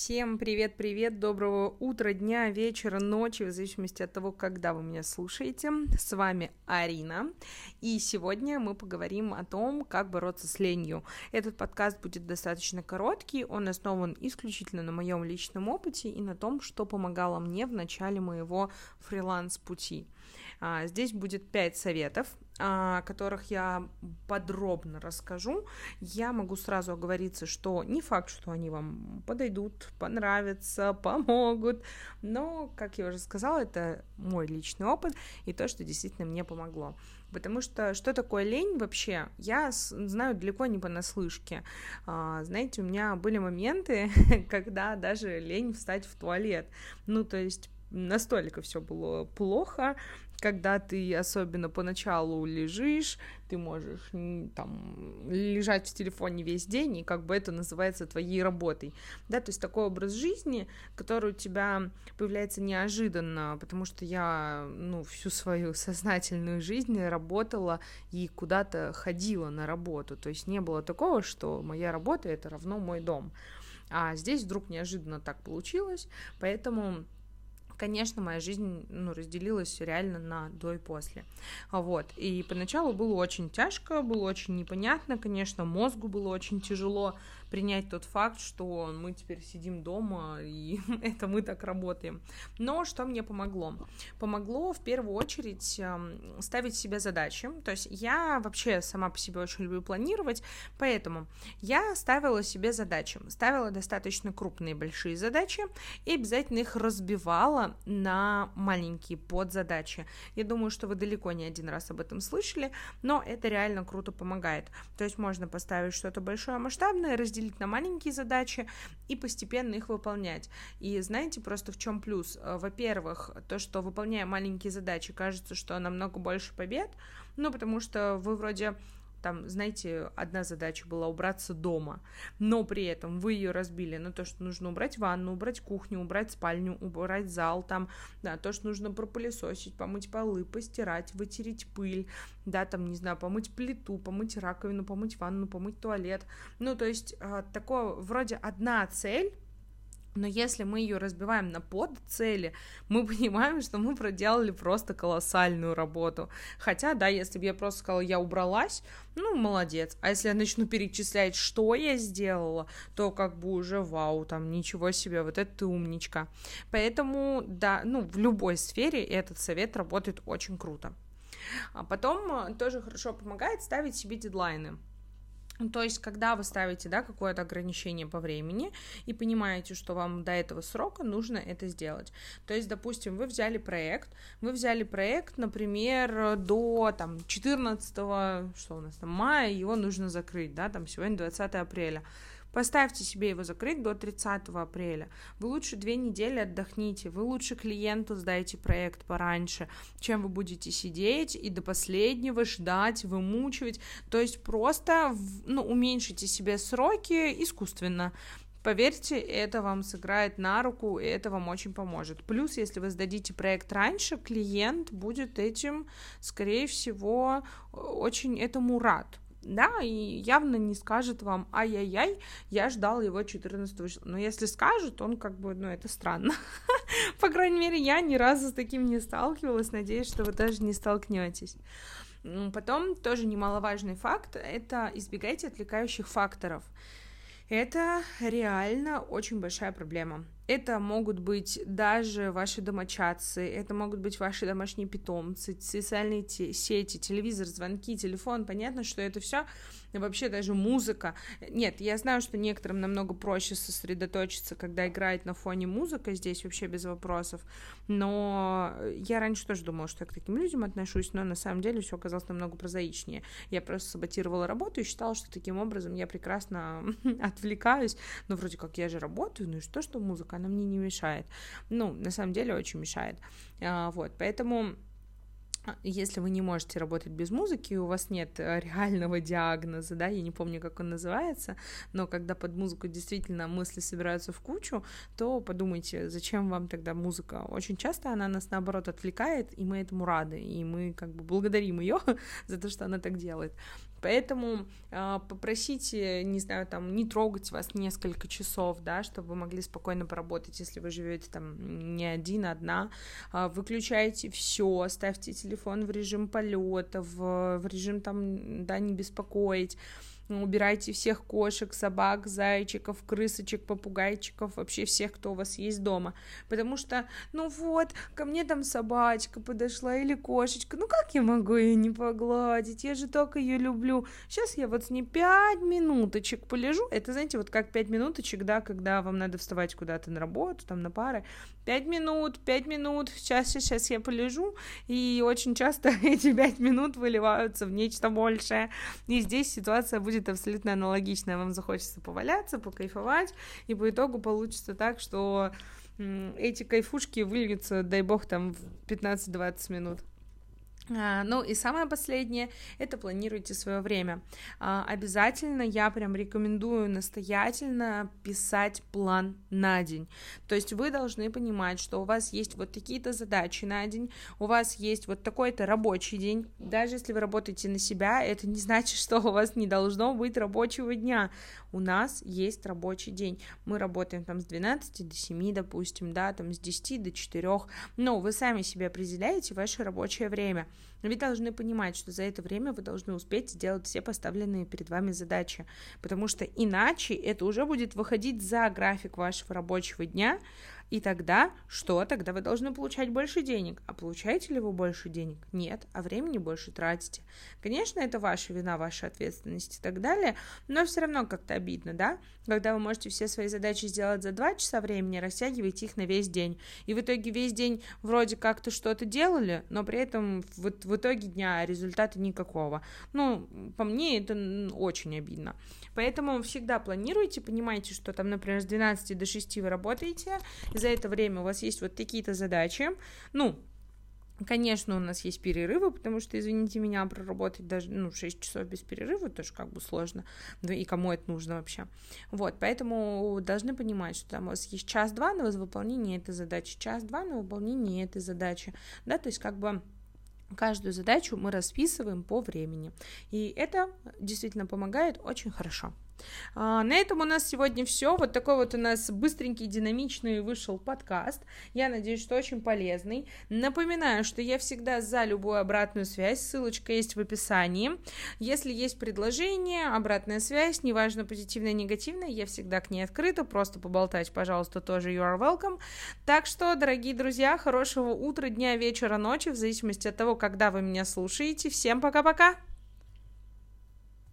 Всем привет-привет, доброго утра, дня, вечера, ночи, в зависимости от того, когда вы меня слушаете. С вами Арина, и сегодня мы поговорим о том, как бороться с ленью. Этот подкаст будет достаточно короткий, он основан исключительно на моем личном опыте и на том, что помогало мне в начале моего фриланс-пути. А, здесь будет 5 советов, о которых я подробно расскажу. Я могу сразу оговориться, что не факт, что они вам подойдут, понравятся, помогут, но, как я уже сказала, это мой личный опыт и то, что действительно мне помогло. Потому что что такое лень вообще, я знаю далеко не понаслышке. А, знаете, у меня были моменты, когда даже лень встать в туалет. Ну, то есть настолько все было плохо, когда ты особенно поначалу лежишь, ты можешь там лежать в телефоне весь день, и как бы это называется твоей работой, да, то есть такой образ жизни, который у тебя появляется неожиданно, потому что я, ну, всю свою сознательную жизнь работала и куда-то ходила на работу, то есть не было такого, что моя работа — это равно мой дом, а здесь вдруг неожиданно так получилось, поэтому конечно, моя жизнь, ну, разделилась реально на до и после, вот, и поначалу было очень тяжко, было очень непонятно, конечно, мозгу было очень тяжело, принять тот факт, что мы теперь сидим дома, и это мы так работаем. Но что мне помогло? Помогло в первую очередь эм, ставить себе задачи. То есть я вообще сама по себе очень люблю планировать, поэтому я ставила себе задачи. Ставила достаточно крупные большие задачи и обязательно их разбивала на маленькие подзадачи. Я думаю, что вы далеко не один раз об этом слышали, но это реально круто помогает. То есть можно поставить что-то большое масштабное, разделить разделить на маленькие задачи и постепенно их выполнять. И знаете, просто в чем плюс? Э, во-первых, то, что выполняя маленькие задачи, кажется, что намного больше побед, ну, потому что вы вроде там, знаете, одна задача была убраться дома, но при этом вы ее разбили на то, что нужно убрать ванну, убрать кухню, убрать спальню, убрать зал, там, да, то, что нужно пропылесосить, помыть полы, постирать, вытереть пыль, да, там, не знаю, помыть плиту, помыть раковину, помыть ванну, помыть туалет, ну, то есть а, такое, вроде одна цель, но если мы ее разбиваем на подцели, мы понимаем, что мы проделали просто колоссальную работу. Хотя, да, если бы я просто сказала, я убралась, ну, молодец. А если я начну перечислять, что я сделала, то как бы уже вау, там, ничего себе, вот это ты умничка. Поэтому, да, ну, в любой сфере этот совет работает очень круто. А потом э, тоже хорошо помогает ставить себе дедлайны. То есть, когда вы ставите, да, какое-то ограничение по времени и понимаете, что вам до этого срока нужно это сделать. То есть, допустим, вы взяли проект, вы взяли проект, например, до, там, 14, что у нас там, мая, его нужно закрыть, да, там, сегодня 20 апреля. Поставьте себе его закрыть до 30 апреля. Вы лучше две недели отдохните, вы лучше клиенту сдайте проект пораньше, чем вы будете сидеть и до последнего ждать, вымучивать. То есть просто ну, уменьшите себе сроки искусственно. Поверьте, это вам сыграет на руку, и это вам очень поможет. Плюс, если вы сдадите проект раньше, клиент будет этим, скорее всего, очень этому рад да, и явно не скажет вам, ай-яй-яй, я ждал его 14 числа. Но если скажет, он как бы, ну, это странно. По крайней мере, я ни разу с таким не сталкивалась, надеюсь, что вы даже не столкнетесь. Потом тоже немаловажный факт — это избегайте отвлекающих факторов. Это реально очень большая проблема. Это могут быть даже ваши домочадцы, это могут быть ваши домашние питомцы, социальные сети, телевизор, звонки, телефон. Понятно, что это все вообще даже музыка. Нет, я знаю, что некоторым намного проще сосредоточиться, когда играет на фоне музыка, здесь вообще без вопросов. Но я раньше тоже думала, что я к таким людям отношусь, но на самом деле все оказалось намного прозаичнее. Я просто саботировала работу и считала, что таким образом я прекрасно отвлекаюсь. Ну, вроде как я же работаю, ну и что, что музыка? Она мне не мешает. Ну, на самом деле очень мешает. А, вот, поэтому а, если вы не можете работать без музыки, у вас нет э, реального диагноза, да, я не помню, как он называется, но когда под музыку действительно мысли собираются в кучу, то подумайте, зачем вам тогда музыка? Очень часто она нас, наоборот, отвлекает, и мы этому рады, и мы как бы благодарим ее за то, что она так делает. Поэтому э, попросите, не знаю, там, не трогать вас несколько часов, да, чтобы вы могли спокойно поработать, если вы живете там не один, одна. Э, выключайте все, ставьте телефон в режим полета, в, в режим там, да, не беспокоить убирайте всех кошек, собак, зайчиков, крысочек, попугайчиков, вообще всех, кто у вас есть дома, потому что, ну вот, ко мне там собачка подошла или кошечка, ну как я могу ее не погладить, я же только ее люблю, сейчас я вот с ней пять минуточек полежу, это, знаете, вот как пять минуточек, да, когда вам надо вставать куда-то на работу, там на пары, пять минут, пять минут, сейчас, сейчас я полежу, и очень часто эти пять минут выливаются в нечто большее, и здесь ситуация будет будет абсолютно аналогичная. Вам захочется поваляться, покайфовать, и по итогу получится так, что эти кайфушки выльются, дай бог, там в 15-20 минут. А, ну и самое последнее, это планируйте свое время. А, обязательно я прям рекомендую настоятельно писать план на день. То есть вы должны понимать, что у вас есть вот такие-то задачи на день, у вас есть вот такой-то рабочий день. Даже если вы работаете на себя, это не значит, что у вас не должно быть рабочего дня. У нас есть рабочий день. Мы работаем там с 12 до 7, допустим, да, там с 10 до 4. Но вы сами себе определяете ваше рабочее время. Но вы должны понимать, что за это время вы должны успеть сделать все поставленные перед вами задачи, потому что иначе это уже будет выходить за график вашего рабочего дня, и тогда что? Тогда вы должны получать больше денег. А получаете ли вы больше денег? Нет. А времени больше тратите. Конечно, это ваша вина, ваша ответственность и так далее, но все равно как-то обидно, да? Когда вы можете все свои задачи сделать за два часа времени, растягиваете их на весь день. И в итоге весь день вроде как-то что-то делали, но при этом в, в итоге дня результата никакого. Ну, по мне это очень обидно. Поэтому всегда планируйте, понимайте, что там, например, с 12 до 6 вы работаете, за это время у вас есть вот такие-то задачи, ну, Конечно, у нас есть перерывы, потому что, извините меня, проработать даже ну, 6 часов без перерыва тоже как бы сложно, да и кому это нужно вообще. Вот, поэтому должны понимать, что там у вас есть час-два на выполнение этой задачи, час-два на выполнение этой задачи, да, то есть как бы каждую задачу мы расписываем по времени, и это действительно помогает очень хорошо. А, на этом у нас сегодня все. Вот такой вот у нас быстренький, динамичный вышел подкаст. Я надеюсь, что очень полезный. Напоминаю, что я всегда за любую обратную связь. Ссылочка есть в описании. Если есть предложение, обратная связь, неважно позитивная, негативная, я всегда к ней открыта. Просто поболтать, пожалуйста, тоже you are welcome. Так что, дорогие друзья, хорошего утра, дня, вечера, ночи, в зависимости от того, когда вы меня слушаете. Всем пока-пока!